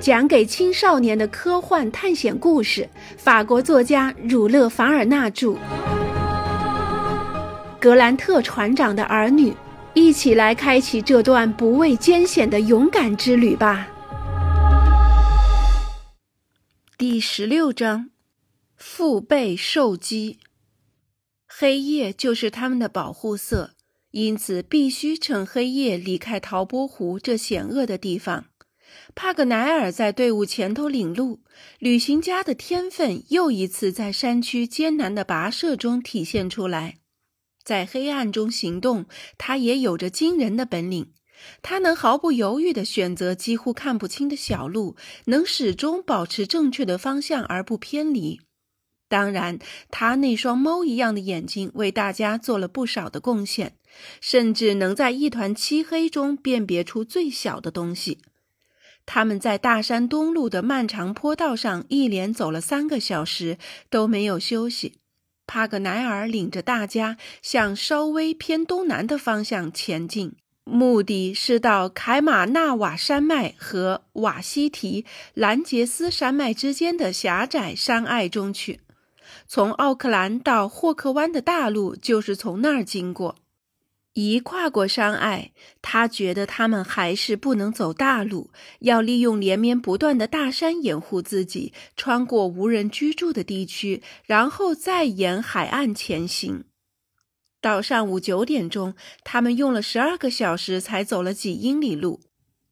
讲给青少年的科幻探险故事，法国作家儒勒·凡尔纳著。格兰特船长的儿女，一起来开启这段不畏艰险的勇敢之旅吧。第十六章：腹背受击。黑夜就是他们的保护色，因此必须趁黑夜离开陶波湖这险恶的地方。帕格奈尔在队伍前头领路，旅行家的天分又一次在山区艰难的跋涉中体现出来。在黑暗中行动，他也有着惊人的本领。他能毫不犹豫地选择几乎看不清的小路，能始终保持正确的方向而不偏离。当然，他那双猫一样的眼睛为大家做了不少的贡献，甚至能在一团漆黑中辨别出最小的东西。他们在大山东路的漫长坡道上一连走了三个小时，都没有休息。帕格奈尔领着大家向稍微偏东南的方向前进，目的是到凯马纳瓦山脉和瓦西提兰杰斯山脉之间的狭窄山隘中去。从奥克兰到霍克湾的大路就是从那儿经过。一跨过山隘，他觉得他们还是不能走大路，要利用连绵不断的大山掩护自己，穿过无人居住的地区，然后再沿海岸前行。到上午九点钟，他们用了十二个小时才走了几英里路。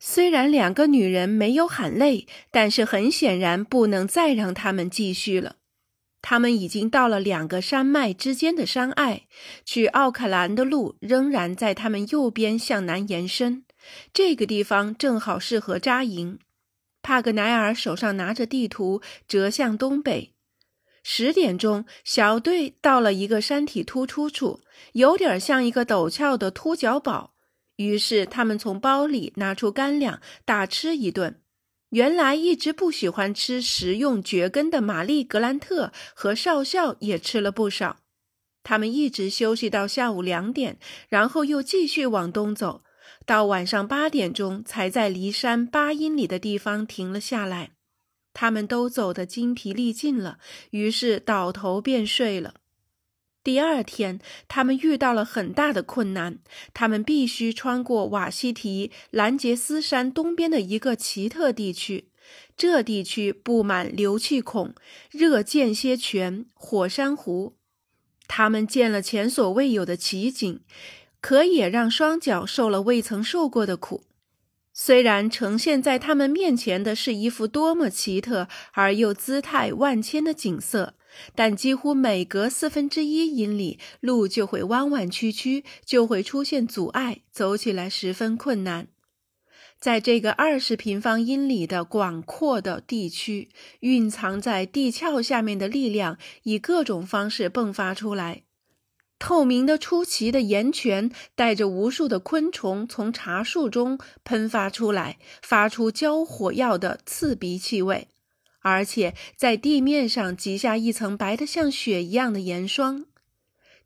虽然两个女人没有喊累，但是很显然不能再让他们继续了。他们已经到了两个山脉之间的山隘，去奥克兰的路仍然在他们右边向南延伸。这个地方正好适合扎营。帕格奈尔手上拿着地图，折向东北。十点钟，小队到了一个山体突出处，有点像一个陡峭的凸角堡。于是他们从包里拿出干粮，大吃一顿。原来一直不喜欢吃食用蕨根的玛丽·格兰特和少校也吃了不少。他们一直休息到下午两点，然后又继续往东走，到晚上八点钟才在离山八英里的地方停了下来。他们都走得精疲力尽了，于是倒头便睡了。第二天，他们遇到了很大的困难。他们必须穿过瓦西提兰杰斯山东边的一个奇特地区，这地区布满硫气孔、热间歇泉、火山湖。他们见了前所未有的奇景，可也让双脚受了未曾受过的苦。虽然呈现在他们面前的是一幅多么奇特而又姿态万千的景色。但几乎每隔四分之一英里，路就会弯弯曲曲，就会出现阻碍，走起来十分困难。在这个二十平方英里的广阔的地区，蕴藏在地壳下面的力量以各种方式迸发出来。透明的出奇的岩泉带着无数的昆虫从茶树中喷发出来，发出焦火药的刺鼻气味。而且在地面上积下一层白得像雪一样的盐霜，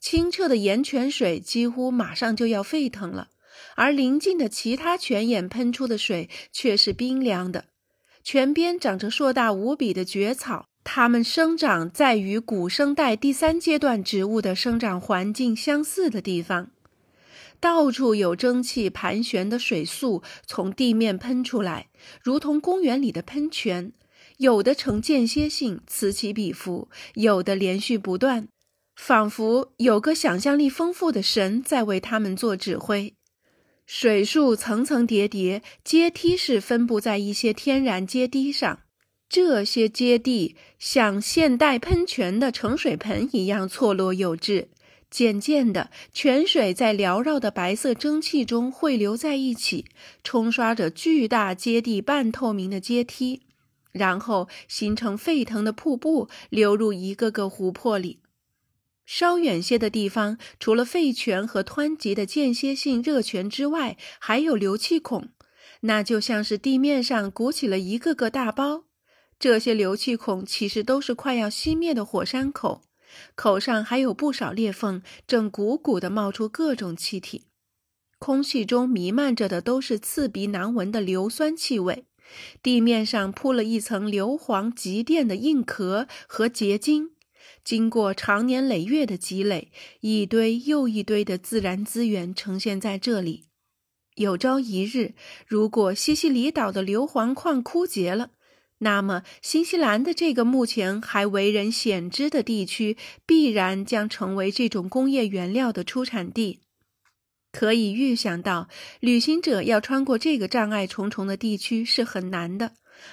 清澈的盐泉水几乎马上就要沸腾了，而邻近的其他泉眼喷出的水却是冰凉的。泉边长着硕大无比的蕨草，它们生长在与古生代第三阶段植物的生长环境相似的地方，到处有蒸汽盘旋的水速从地面喷出来，如同公园里的喷泉。有的呈间歇性，此起彼伏；有的连续不断，仿佛有个想象力丰富的神在为他们做指挥。水柱层层叠叠，阶梯式分布在一些天然阶梯上。这些阶地像现代喷泉的盛水盆一样错落有致。渐渐的，泉水在缭绕的白色蒸汽中汇流在一起，冲刷着巨大阶地半透明的阶梯。然后形成沸腾的瀑布，流入一个个湖泊里。稍远些的地方，除了沸泉和湍急的间歇性热泉之外，还有流气孔，那就像是地面上鼓起了一个个大包。这些流气孔其实都是快要熄灭的火山口，口上还有不少裂缝，正鼓鼓地冒出各种气体。空气中弥漫着的都是刺鼻难闻的硫酸气味。地面上铺了一层硫磺极电的硬壳和结晶。经过长年累月的积累，一堆又一堆的自然资源呈现在这里。有朝一日，如果西西里岛的硫磺矿枯竭了，那么新西兰的这个目前还为人鲜知的地区，必然将成为这种工业原料的出产地。可以预想到，旅行者要穿过这个障碍重重的地区是很难的，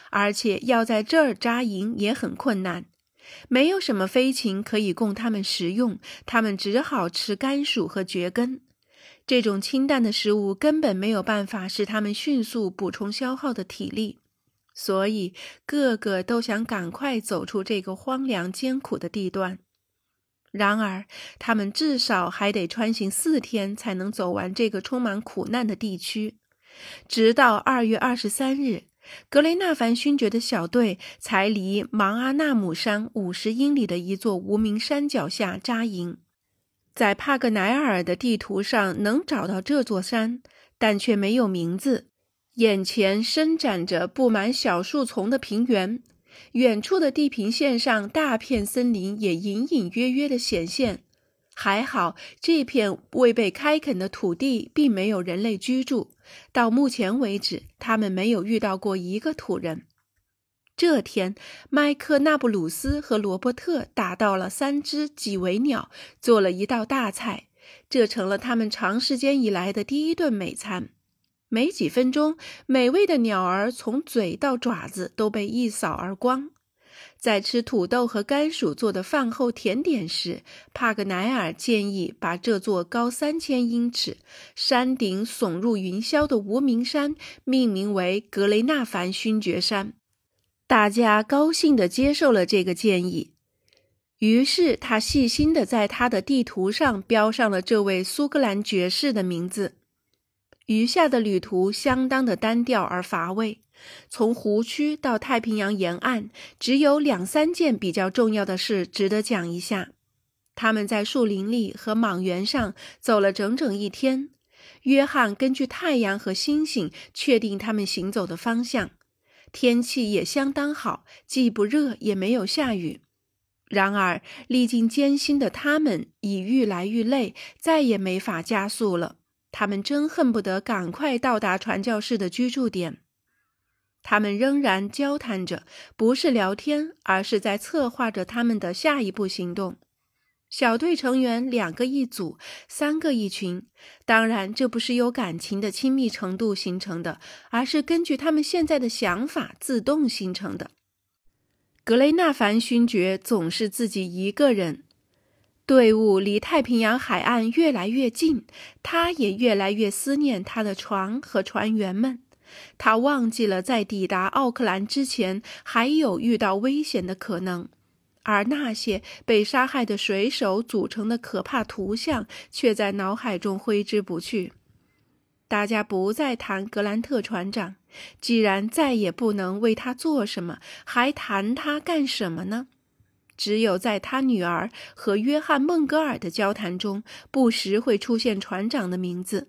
而且要在这儿扎营也很困难。没有什么飞禽可以供他们食用，他们只好吃甘薯和蕨根。这种清淡的食物根本没有办法使他们迅速补充消耗的体力，所以个个都想赶快走出这个荒凉艰苦的地段。然而，他们至少还得穿行四天才能走完这个充满苦难的地区，直到二月二十三日。格雷纳凡勋爵的小队才离芒阿纳姆山五十英里的一座无名山脚下扎营。在帕格奈尔的地图上能找到这座山，但却没有名字。眼前伸展着布满小树丛的平原，远处的地平线上大片森林也隐隐约约地显现。还好，这片未被开垦的土地并没有人类居住。到目前为止，他们没有遇到过一个土人。这天，麦克纳布鲁斯和罗伯特打到了三只几尾鸟，做了一道大菜，这成了他们长时间以来的第一顿美餐。没几分钟，美味的鸟儿从嘴到爪子都被一扫而光。在吃土豆和甘薯做的饭后甜点时，帕格奈尔建议把这座高三千英尺、山顶耸入云霄的无名山命名为格雷纳凡勋爵山。大家高兴地接受了这个建议。于是他细心地在他的地图上标上了这位苏格兰爵士的名字。余下的旅途相当的单调而乏味。从湖区到太平洋沿岸，只有两三件比较重要的事值得讲一下。他们在树林里和莽原上走了整整一天。约翰根据太阳和星星确定他们行走的方向。天气也相当好，既不热也没有下雨。然而，历经艰辛的他们已愈来愈累，再也没法加速了。他们真恨不得赶快到达传教士的居住点。他们仍然交谈着，不是聊天，而是在策划着他们的下一步行动。小队成员两个一组，三个一群。当然，这不是由感情的亲密程度形成的，而是根据他们现在的想法自动形成的。格雷纳凡勋爵总是自己一个人。队伍离太平洋海岸越来越近，他也越来越思念他的船和船员们。他忘记了在抵达奥克兰之前还有遇到危险的可能，而那些被杀害的水手组成的可怕图像却在脑海中挥之不去。大家不再谈格兰特船长，既然再也不能为他做什么，还谈他干什么呢？只有在他女儿和约翰·孟格尔的交谈中，不时会出现船长的名字。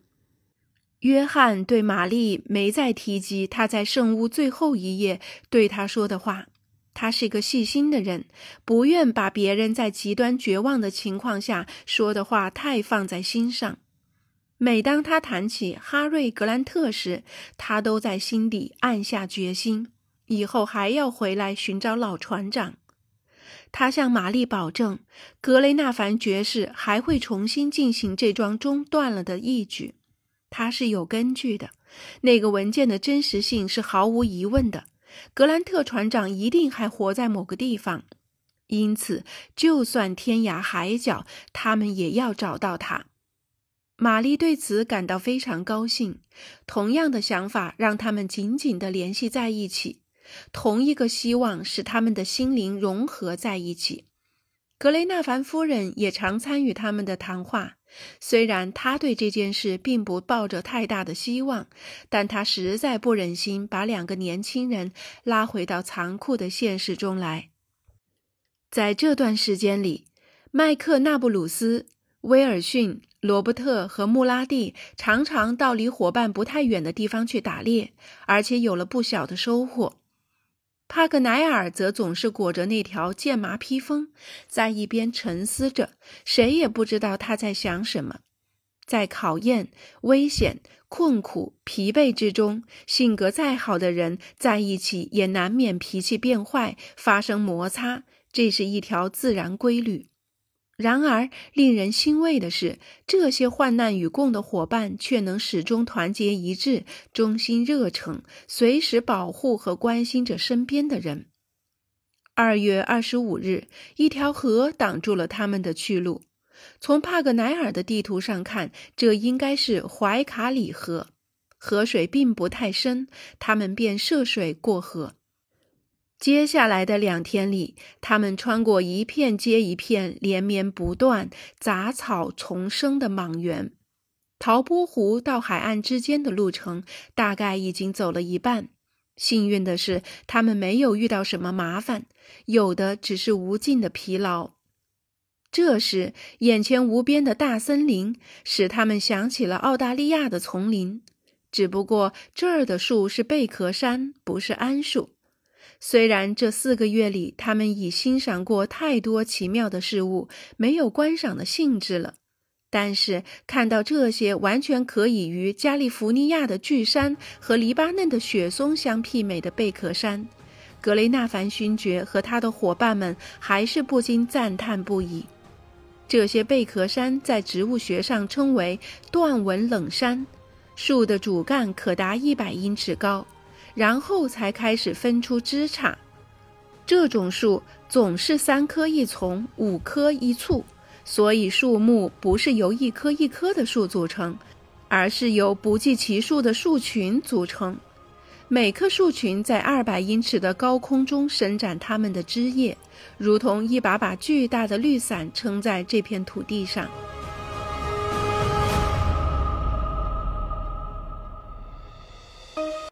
约翰对玛丽没再提及他在圣屋最后一夜对他说的话。他是个细心的人，不愿把别人在极端绝望的情况下说的话太放在心上。每当他谈起哈瑞·格兰特时，他都在心底暗下决心，以后还要回来寻找老船长。他向玛丽保证，格雷纳凡爵士还会重新进行这桩中断了的义举。他是有根据的，那个文件的真实性是毫无疑问的。格兰特船长一定还活在某个地方，因此，就算天涯海角，他们也要找到他。玛丽对此感到非常高兴。同样的想法让他们紧紧地联系在一起，同一个希望使他们的心灵融合在一起。格雷纳凡夫人也常参与他们的谈话。虽然他对这件事并不抱着太大的希望，但他实在不忍心把两个年轻人拉回到残酷的现实中来。在这段时间里，麦克纳布鲁斯、威尔逊、罗伯特和穆拉蒂常常到离伙伴不太远的地方去打猎，而且有了不小的收获。帕克奈尔则总是裹着那条剑麻披风，在一边沉思着，谁也不知道他在想什么。在考验、危险、困苦、疲惫之中，性格再好的人在一起也难免脾气变坏，发生摩擦，这是一条自然规律。然而，令人欣慰的是，这些患难与共的伙伴却能始终团结一致，忠心热诚，随时保护和关心着身边的人。二月二十五日，一条河挡住了他们的去路。从帕格奈尔的地图上看，这应该是怀卡里河，河水并不太深，他们便涉水过河。接下来的两天里，他们穿过一片接一片连绵不断、杂草丛生的莽原。陶波湖到海岸之间的路程大概已经走了一半。幸运的是，他们没有遇到什么麻烦，有的只是无尽的疲劳。这时，眼前无边的大森林使他们想起了澳大利亚的丛林，只不过这儿的树是贝壳杉，不是桉树。虽然这四个月里，他们已欣赏过太多奇妙的事物，没有观赏的兴致了，但是看到这些完全可以与加利福尼亚的巨山和黎巴嫩的雪松相媲美的贝壳山，格雷纳凡勋爵和他的伙伴们还是不禁赞叹不已。这些贝壳山在植物学上称为断纹冷杉，树的主干可达一百英尺高。然后才开始分出枝杈。这种树总是三棵一丛，五棵一簇，所以树木不是由一棵一棵的树组成，而是由不计其数的树群组成。每棵树群在二百英尺的高空中伸展它们的枝叶，如同一把把巨大的绿伞撑在这片土地上。